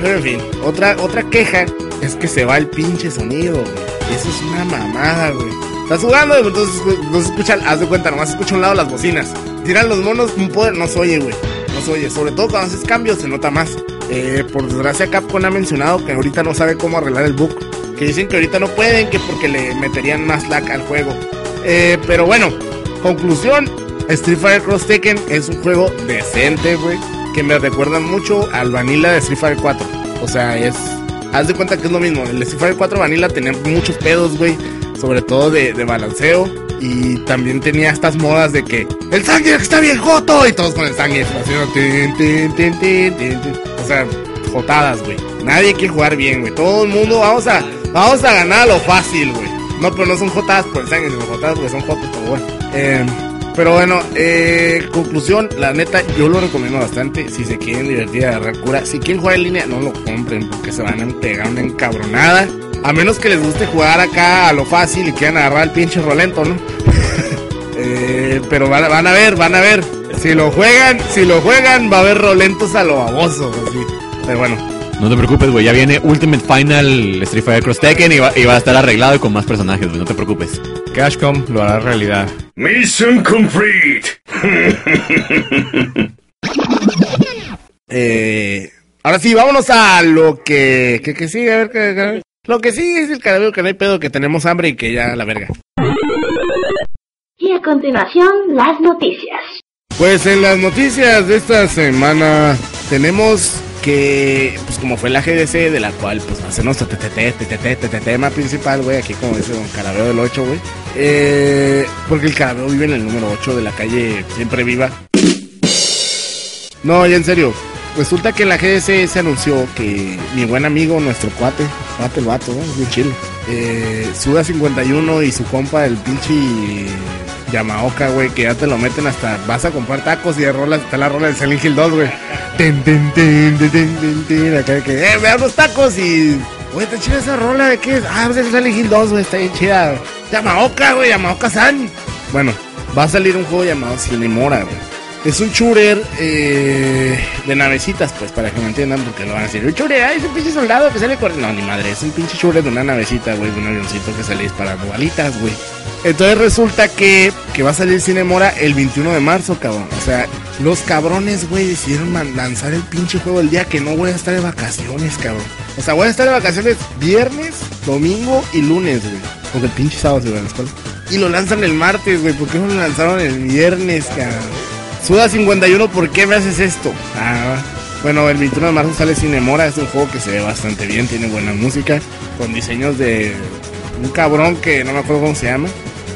S2: Pero en fin, otra, otra queja es que se va el pinche sonido, güey. Eso es una mamada, güey. Estás jugando, entonces no se escucha, haz de cuenta, nomás escucha un lado las bocinas. Tiran los monos, un poder, no se oye, güey. No se oye. Sobre todo cuando haces cambios se nota más. Eh, por desgracia, Capcom ha mencionado que ahorita no sabe cómo arreglar el bug. Que dicen que ahorita no pueden, que porque le meterían más lag al juego. Eh, pero bueno, conclusión: Street Fighter Cross Tekken es un juego decente, güey. Que me recuerda mucho al Vanilla de Street Fighter 4. O sea, es. Haz de cuenta que es lo mismo. El Street Fighter 4 Vanilla tenía muchos pedos, güey. Sobre todo de, balanceo. Y también tenía estas modas de que el sangre está bien joto. Y todos con el sangre. O sea, jotadas, güey. Nadie quiere jugar bien, güey. Todo el mundo vamos a, vamos a ganar lo fácil, güey. No, pero no son jotadas por el sangre, sino jotadas porque son jotos, pero bueno. Eh, pero bueno, eh, conclusión, la neta, yo lo recomiendo bastante. Si se quieren divertir, agarrar cura. Si quieren jugar en línea, no lo compren porque se van a pegar una encabronada. A menos que les guste jugar acá a lo fácil y quieran agarrar el pinche rolento, ¿no? Eh, pero van, van a ver, van a ver. Si lo juegan, si lo juegan, va a haber rolentos a lo baboso, así. Pero bueno,
S4: No te preocupes, güey. Ya viene Ultimate Final Street Fighter Cross Tekken y va, y va a estar arreglado y con más personajes, güey. No te preocupes.
S5: Cashcom lo hará realidad.
S6: Mission complete.
S2: eh, ahora sí, vámonos a lo que, que, que sigue, a ver, que, que- lo que sigue es el carabeo que no hay pedo, que tenemos hambre y que ya la verga.
S1: Y a continuación, las noticias.
S2: Pues en las noticias de esta semana tenemos que, pues como fue la GDC, de la cual pues ser nuestro tema principal, güey, aquí como dice Don Carabeo del 8, güey. Eh, porque el Carabeo vive en el número 8 de la calle Siempre Viva. No, ya en serio. Resulta que en la GDC se anunció que mi buen amigo, nuestro cuate, cuate el vato, ¿no? bien chido, eh, Suda 51 y su compa, el pinche Yamaoka, güey, que ya te lo meten hasta, vas a comprar tacos y de rolas, está la rola de Silent Hill 2, güey. Ten, ten, ten, ten, ten, ten, ten, acá que, eh, me dan unos tacos y, güey, está chida esa rola, ¿de qué es? Ah, pues es Silent Hill 2, güey, está bien chida. Yamaoka, güey, Yamaoka-san. Bueno, va a salir un juego llamado Cinemora, güey. Es un shooter eh, de navecitas, pues, para que me entiendan, porque lo van a decir. Un shooter, ay, es un pinche soldado que sale corriendo. No, ni madre, es un pinche shooter de una navecita, güey, de un avioncito que sale disparando balitas, güey. Entonces resulta que, que va a salir Cinemora el 21 de marzo, cabrón. O sea, los cabrones, güey, decidieron lanzar el pinche juego el día que no voy a estar de vacaciones, cabrón. O sea, voy a estar de vacaciones viernes, domingo y lunes, güey. Porque el pinche sábado se va a la escuela. Y lo lanzan el martes, güey. ¿Por qué no lo lanzaron el viernes, cabrón? Suda 51, ¿por qué me haces esto? Ah, bueno, el 21 de marzo sale Cinemora, es un juego que se ve bastante bien, tiene buena música, con diseños de un cabrón que no me acuerdo cómo se llama,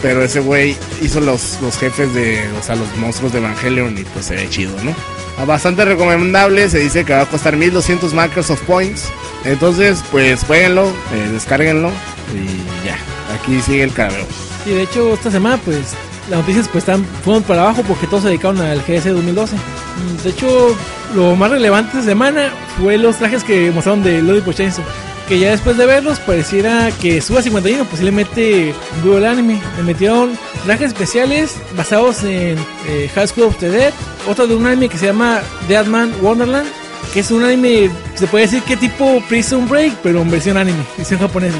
S2: pero ese güey hizo los, los jefes de, o sea, los monstruos de Evangelion y pues se ve chido, ¿no? Ah, Bastante recomendable, se dice que va a costar 1200 Microsoft Points, entonces pues jueguenlo, eh, descárguenlo y ya, aquí sigue el carabeo.
S3: Y de hecho, esta semana, pues, las noticias pues están, fueron para abajo porque todos se dedicaron al GS 2012. Mm, De hecho, lo más relevante esta semana fue los trajes que mostraron de Lodi Pochenzo. Que ya después de verlos, pareciera que Suba 51 posiblemente vio el anime. Le metieron trajes especiales basados en eh, High School of the Dead. Otro de un anime que se llama Deadman Wonderland. Que es un anime, se puede decir que tipo Prison Break, pero en versión anime, versión japonesa.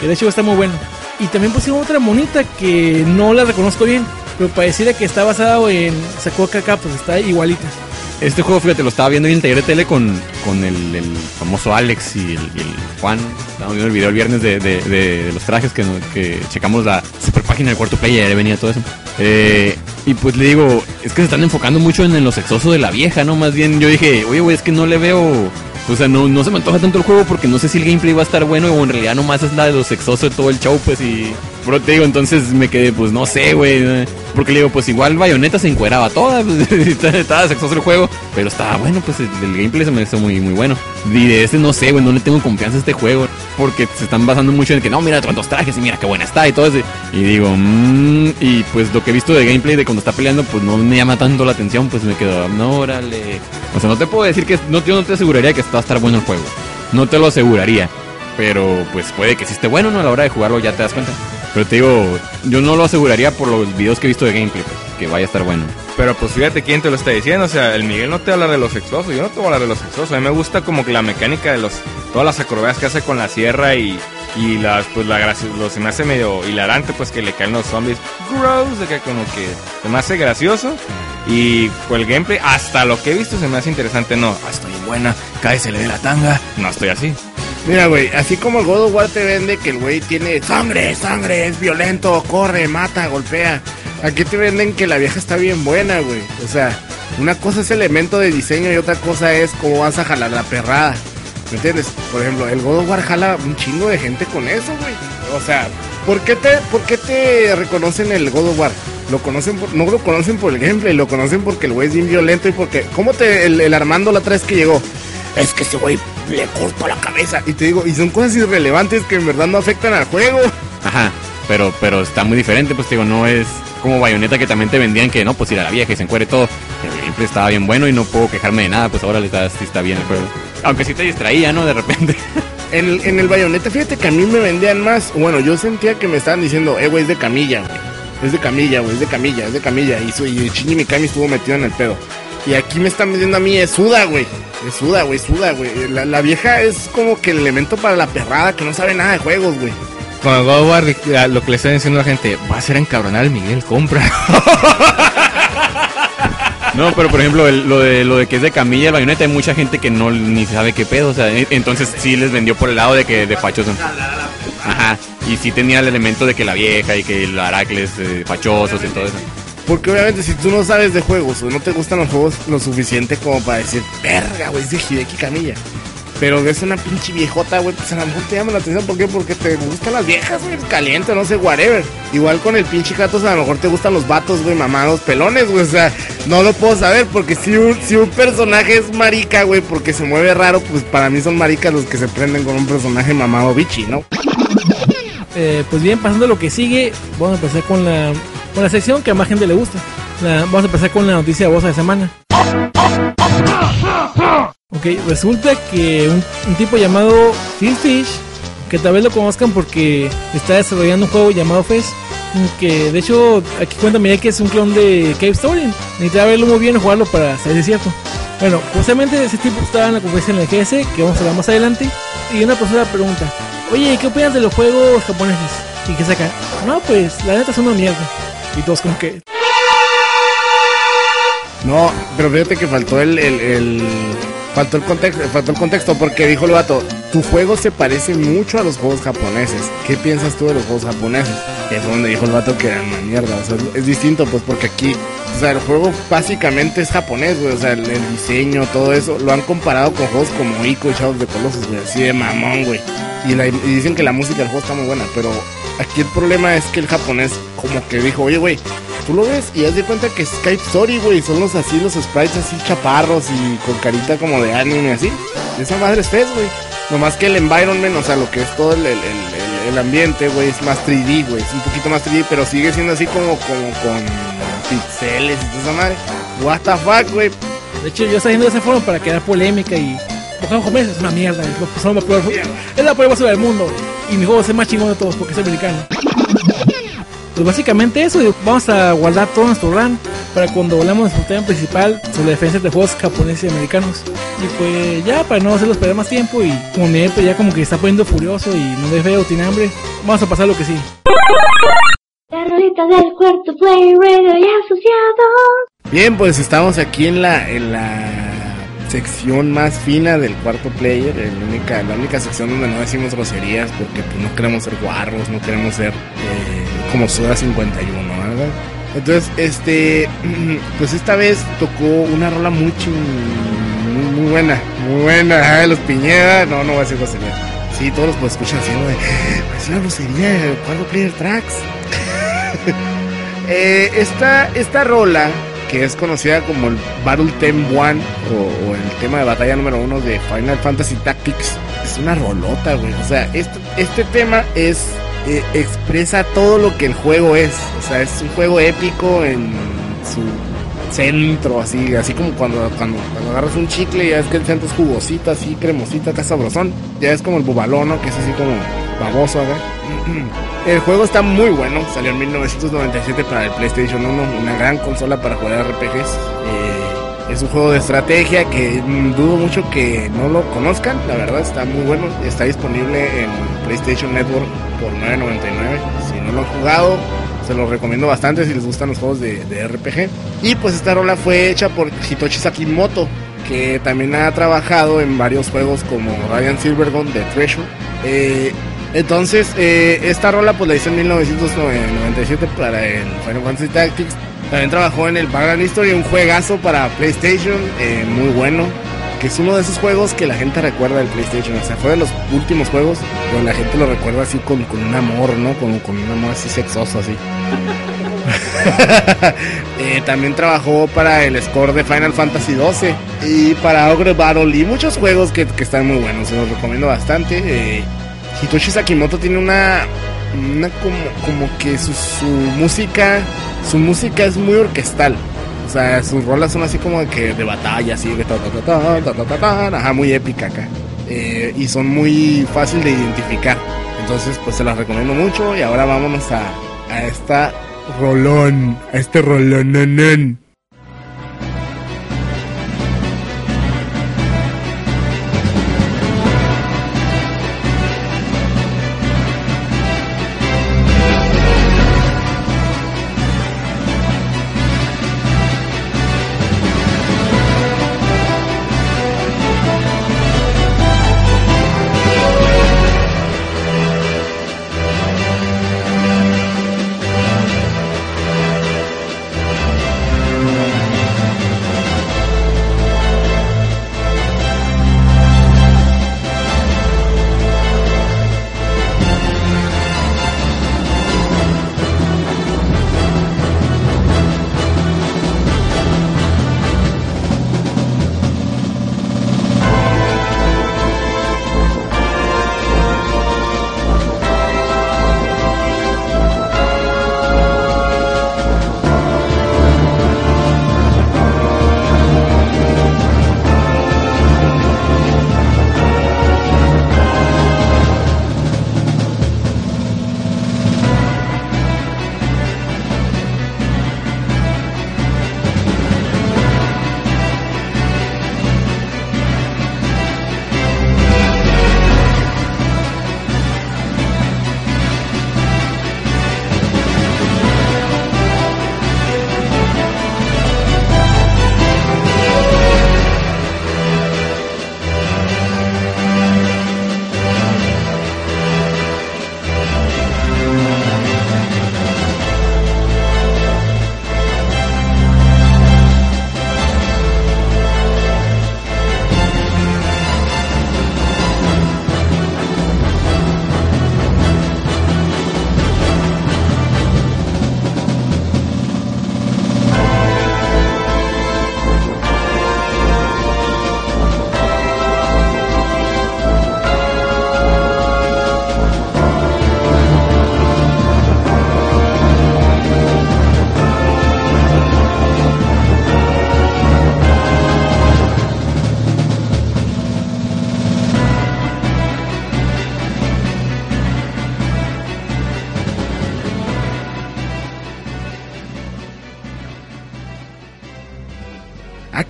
S3: Que de hecho está muy bueno. Y también pusieron otra monita que no la reconozco bien, pero pareciera que está basado en Sakura Capos, está igualita.
S4: Este juego, fíjate, lo estaba viendo taller de tele con, con el, famoso Alex y el, y Juan. Estábamos viendo el video el viernes de, de- los trajes que, que checamos la super página del cuarto player, venía todo eso. Eh, y pues le digo, es que se están enfocando mucho en, en lo sexoso de la vieja, ¿no? Más bien yo dije, oye, güey, es que no le veo... O sea, no, no se me antoja tanto el juego porque no sé si el gameplay va a estar bueno o en realidad nomás es la de lo sexoso de todo el show, pues y... Pero te digo, entonces me quedé, pues no sé, güey. Porque le digo, pues igual Bayonetta se encueraba toda. pues, estaba sexoso el juego. Pero estaba bueno, pues el, gameplay se me hizo muy, muy bueno. Y de este no sé, güey, no le tengo confianza a este juego. Porque se están basando mucho en que no, mira cuántos trajes y mira qué buena está y todo eso. Y digo, mmm, y pues lo que he visto de gameplay de cuando está peleando, pues no me llama tanto la atención. Pues me quedo, no, órale. O sea, no te puedo decir que, no, yo no te aseguraría que va a estar bueno el juego. No te lo aseguraría. Pero pues puede que sí esté bueno, ¿no? A la hora de jugarlo ya te das cuenta. Pero te digo, yo no lo aseguraría por los videos que he visto de gameplay, pues, que vaya a estar bueno.
S5: Pero pues fíjate quién te lo está diciendo, o sea, el Miguel no te habla de los sexosos, yo no te voy a hablar de los sexosos, a mí me gusta como que la mecánica de los, todas las acrobacias que hace con la sierra y, y las, pues la gracia, se me hace medio hilarante pues que le caen los zombies, gross, de que como que se me hace gracioso y pues el gameplay, hasta lo que he visto se me hace interesante, no, ah, estoy buena, cáesele de la tanga, no estoy así.
S2: Mira, güey, así como el God of War te vende que el güey tiene sangre, sangre, es violento, corre, mata, golpea. Aquí te venden que la vieja está bien buena, güey. O sea, una cosa es elemento de diseño y otra cosa es cómo vas a jalar la perrada. ¿Me entiendes? Por ejemplo, el God of War jala un chingo de gente con eso, güey. O sea, ¿por qué te, por qué te reconocen el God of War? Lo conocen por- no lo conocen por el gameplay, lo conocen porque el güey es bien violento y porque... ¿Cómo te el, el Armando la otra vez que llegó? Es que ese güey le cortó la cabeza. Y te digo, y son cosas irrelevantes que en verdad no afectan al juego.
S4: Ajá, pero, pero está muy diferente, pues te digo, no es como Bayonetta que también te vendían que no, pues ir a la vieja y se encuere todo. El gameplay estaba bien bueno y no puedo quejarme de nada, pues ahora le está, sí está bien el juego. Aunque sí te distraía, ¿no? De repente.
S2: En el, en el bayoneta, fíjate que a mí me vendían más. Bueno, yo sentía que me estaban diciendo, eh, güey, es de camilla, güey. Es de camilla, güey, es de camilla, es de camilla. Y, su, y Shinji Mikami estuvo metido en el pedo. Y aquí me están vendiendo a mí, es suda, güey. Es suda, güey, suda, güey. La, la vieja es como que el elemento para la perrada que no sabe nada de juegos, güey.
S5: Con el God of War, lo que le están diciendo a la gente, va a ser encabronar al Miguel, compra.
S4: No, pero por ejemplo, el- lo, de, lo de que es de camilla el Bayonetta, hay mucha gente que no ni sabe qué pedo, o sea, e- entonces sí les vendió por el lado de que de fachosos. Ajá, y sí tenía el elemento de que la vieja y que el Aracles eh, fachosos y todo eso.
S2: Porque obviamente si tú no sabes de juegos o no te gustan los juegos lo suficiente como para decir, verga, güey, es de Hideki Camilla. Pero ves una pinche viejota, güey, pues a lo mejor te llama la atención. ¿Por qué? Porque te gustan las viejas, güey, caliente, no sé, whatever. Igual con el pinche Kratos, a lo mejor te gustan los vatos, güey, mamados, pelones, güey. O sea, no lo puedo saber, porque si un, si un personaje es marica, güey, porque se mueve raro, pues para mí son maricas los que se prenden con un personaje mamado bichi, ¿no?
S3: Eh, pues bien, pasando a lo que sigue, vamos a empezar con la, con la sección que a más gente le gusta. Vamos a empezar con la noticia de voz de semana. Ok, resulta que un, tipo llamado Phil que tal vez lo conozcan porque está desarrollando un juego llamado Fez, que de hecho aquí cuenta Miguel que es un clon de Cave Story. Necesitaba verlo muy bien y jugarlo para saber si es cierto. Bueno, justamente ese tipo estaba en la conferencia en el GS, que vamos a hablar más adelante, y una persona pregunta, oye, ¿qué opinas de los juegos japoneses? Y que saca, no, pues la neta son una mierda. Y todos como que,
S2: No, pero fíjate que faltó el, el, faltó el contexto, faltó el contexto porque dijo el vato, tu juego se parece mucho a los juegos japoneses. ¿Qué piensas tú de los juegos japoneses? Que fue donde dijo el vato que eran una mierda. O sea, es distinto pues porque aquí, o sea, el juego básicamente es japonés, güey. O sea, el, diseño, todo eso, lo han comparado con juegos como Ico y Shadow of the Colossus, güey. Así de mamón, güey. Y dicen que la música del juego está muy buena, pero aquí el problema es que el japonés como que dijo, oye, güey, Tú lo ves y haz de cuenta que Skype Story, güey. Son los así, los sprites así chaparros y con carita como de anime así. Esa madre es Fez, güey. Nomás que el environment, o sea, lo que es todo el, el, el- ambiente, güey, es más 3D, güey. Es un poquito más 3D, pero sigue siendo así como, como con pixeles y toda esa madre. What the fuck, güey.
S3: de hecho yo estoy haciendo esa forma para crear polémica y... Juegos japoneses es una mierda, es, lo- la peor- es la peor basura del mundo. Y mi juego es el más chingón de todos porque es americano. Pues básicamente eso, vamos a guardar todo nuestro RAM para cuando de nuestro tema principal sobre la defensa de juegos japoneses y americanos. Y pues ya, para no hacerlos perder más tiempo y como mi pues ya como que está poniendo furioso y no ve feo, tiene hambre, vamos a pasar lo que sí.
S1: La rolita del cuarto Play Radio y asociados.
S2: Bien, pues estamos aquí en la, en la sección más fina del cuarto player, la única, la única sección donde no decimos groserías porque pues, no queremos ser guarros, no queremos ser eh, como Soda 51, ¿verdad? Entonces, este, pues esta vez tocó una rola muy, chin- muy, buena, muy buena, de los Piñeda, no, no voy a decir groserías. Sí, todos los pues escuchan haciendo de. Es una grosería, cuatro player tracks. Eh, esta, esta rola, que es conocida como el Battle Theme One o, el tema de batalla número uno de Final Fantasy Tactics, es una rolota, güey. O sea, este, este tema es. eh, expresa todo lo que el juego es. O sea, es un juego épico en su centro, así, así como cuando, cuando, agarras un chicle ya es que el centro es jugosito, así, cremosito, acá sabrosón. Ya es como el bubalón, ¿no? Que es así como baboso acá. El juego está muy bueno, salió en 1997 para el PlayStation 1, una gran consola para jugar RPGs. Eh, es un juego de estrategia que mm, dudo mucho que no lo conozcan, la verdad está muy bueno, está disponible en PlayStation Network por 9.99. Si no lo han jugado, se los recomiendo bastante si les gustan los juegos de, RPG. Y pues esta rola fue hecha por Hitoshi Sakimoto, que también ha trabajado en varios juegos como Ryan Silvergun de Treasure. Eh, entonces, eh, esta rola pues la hizo en 1997 para el Final Fantasy Tactics. También trabajó en el Background History, un juegazo para PlayStation, eh, muy bueno. Que es uno de esos juegos que la gente recuerda del PlayStation. O sea, fue de los últimos juegos donde la gente lo recuerda así con, con un amor, ¿no? Con, con un amor así sexoso, así. Eh, también trabajó para el score de Final Fantasy XII y para Ogre Battle y muchos juegos que, que están muy buenos, se los recomiendo bastante. Hitoshi Sakimoto tiene una, una como, que su, música, su música es muy orquestal. O sea, sus rolas son así como que de batalla, así que ta ta ta ta ta ta ajá, muy épica acá. Eh, y son muy fácil de identificar. Entonces, pues se las recomiendo mucho y ahora vámonos a, a esta rolón, a este rolononón.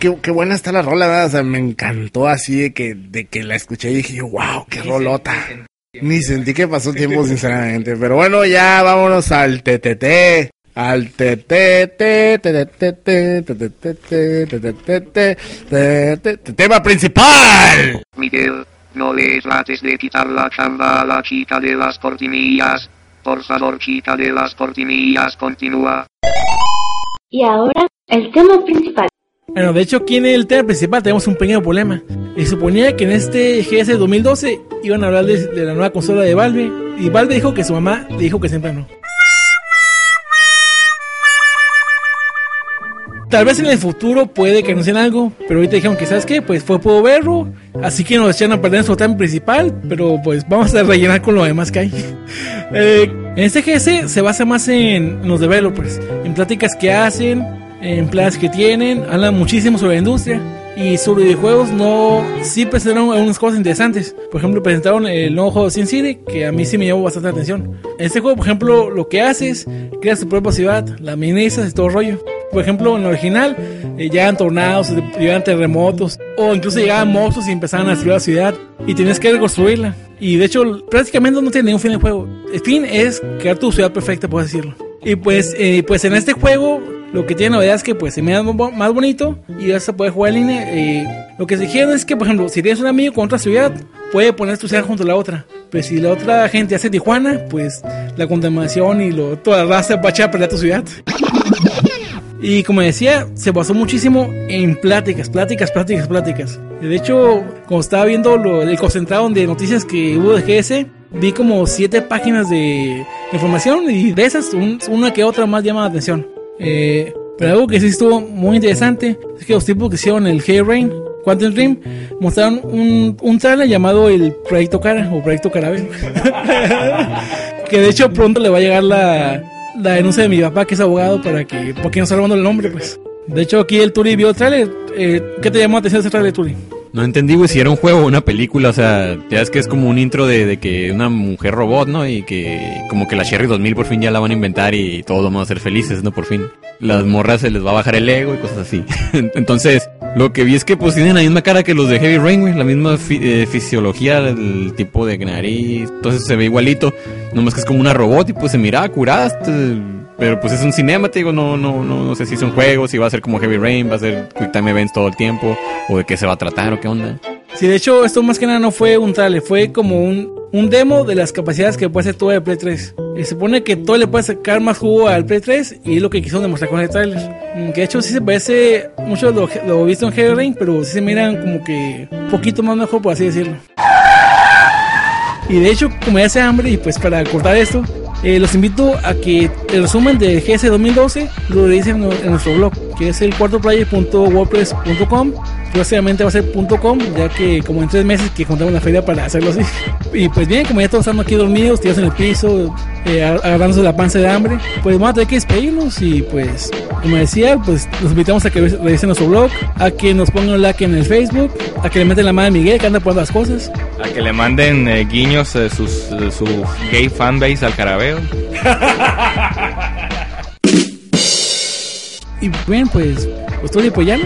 S2: Qué, qué buena está la rola, ¿verdad? O sea, me encantó así de que, de que la escuché y dije, wow, qué rolota. Ni sentí que pasó tiempo, sinceramente. Pero bueno, ya vámonos al TTT. Al TTT. Tema principal.
S6: Miguel, no le trates de quitar la chamba a la chica de las cortinillas. Por favor, chica de las cortinillas, continúa.
S1: Y ahora, el tema principal.
S3: Bueno, de hecho aquí en el tema principal tenemos un pequeño problema. Se suponía que en este GS 2012 iban a hablar de, la nueva consola de Valve y Valve dijo que su mamá le dijo que siempre no. Tal vez en el futuro puede que anuncien algo, pero ahorita dijeron que, ¿sabes qué? Pues fue puedo verlo, así que nos echaron a perder su tema principal, pero pues vamos a rellenar con lo demás que hay. Eh, en este GS se basa más en los developers, en pláticas que hacen, en planes que tienen, hablan muchísimo sobre la industria. Y sobre videojuegos no sí presentaron algunas cosas interesantes. Por ejemplo, presentaron el nuevo juego Sin City, que a mí sí me llamó bastante la atención. En este juego, por ejemplo, lo que haces, creas tu propia ciudad, la amenizas y todo el rollo. Por ejemplo, en el original, eh, llegaban tornados, llegaban terremotos, o incluso llegaban monstruos y empezaban a destruir la ciudad, y tienes que reconstruirla. Y de hecho, prácticamente no tiene ningún fin el juego. El fin es crear tu ciudad perfecta, por decirlo. Y pues, eh, pues en este juego lo que tiene novedad es que pues se me da más bonito y ya se puede jugar en línea. Eh, lo que se quiere es que, por ejemplo, si tienes un amigo con otra ciudad, puede poner tu ciudad junto a la otra. Pero si la otra gente hace Tijuana, pues la contaminación y lo, toda la raza va a echar a perder tu ciudad. Y como decía, se basó muchísimo en pláticas, pláticas, pláticas, pláticas. De hecho, como estaba viendo lo, el concentrado de noticias que hubo de GS, vi como siete páginas de información y de esas una que otra más llama la atención. Eh, pero algo que sí estuvo muy interesante es que los tipos que hicieron el Hey Rain, Quantum Dream, mostraron un, un trailer llamado el Proyecto Cara o Proyecto Carabel. que de hecho pronto le va a llegar la, la denuncia de mi papá que es abogado para que, porque no está robando el nombre pues. De hecho aquí el Turi vio el trailer. Eh, ¿Qué te llamó la atención ese trailer Turi?
S4: No entendí, güey, si era un juego o una película, o sea, ya es que es como un intro de, de, que una mujer robot, ¿no? Y que como que la Sherry 2000 por fin ya la van a inventar y todos vamos a ser felices, ¿no? Por fin. Las morras se les va a bajar el ego y cosas así. Entonces, lo que vi es que pues tienen la misma cara que los de Heavy Rain, güey, la misma fi eh, fisiología, el tipo de nariz, entonces se ve igualito, nomás que es como una robot y pues se mira curada, este, pero pues es un cinema, te digo, no, no, no, no sé si es un juego, si va a ser como Heavy Rain, va a ser Quick Time Events todo el tiempo, o de qué se va a tratar, o qué onda.
S3: Sí, de hecho, esto más que nada no fue un trailer, fue como un, un demo de las capacidades que puede hacer todo el Play 3. Y se supone que todo le puede sacar más jugo al Play 3 y es lo que quisieron demostrar con el trailer. Que de hecho sí se parece mucho lo, lo visto en Heavy Rain, pero sí se miran como que un poquito más mejor, por así decirlo. Y de hecho, como ya hace hambre, y pues para cortar esto, eh, los invito a que el resumen de GS 2012 lo revisen en, en nuestro blog, que es el cuartoplayer.wordpress.com. Próximamente va a ser .com, ya que como en tres meses que contamos la feria para hacerlo así. Y pues bien, como ya todos estamos aquí dormidos, tirados en el piso, eh, agarrándose la panza de hambre, pues vamos a tener que despedirnos y pues, como decía, pues los invitamos a que revisen nuestro blog, a que nos pongan un like en el Facebook, a que le meten la mano a Miguel que anda por las cosas.
S5: A que le manden eh, guiños de sus, de su gay fanbase al carabeo.
S3: y bien, pues, estoy pues.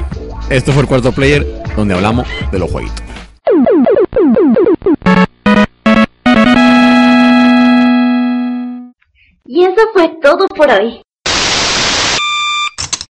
S4: Esto fue el cuarto player, donde hablamos de los jueguitos.
S1: Y eso fue todo por hoy.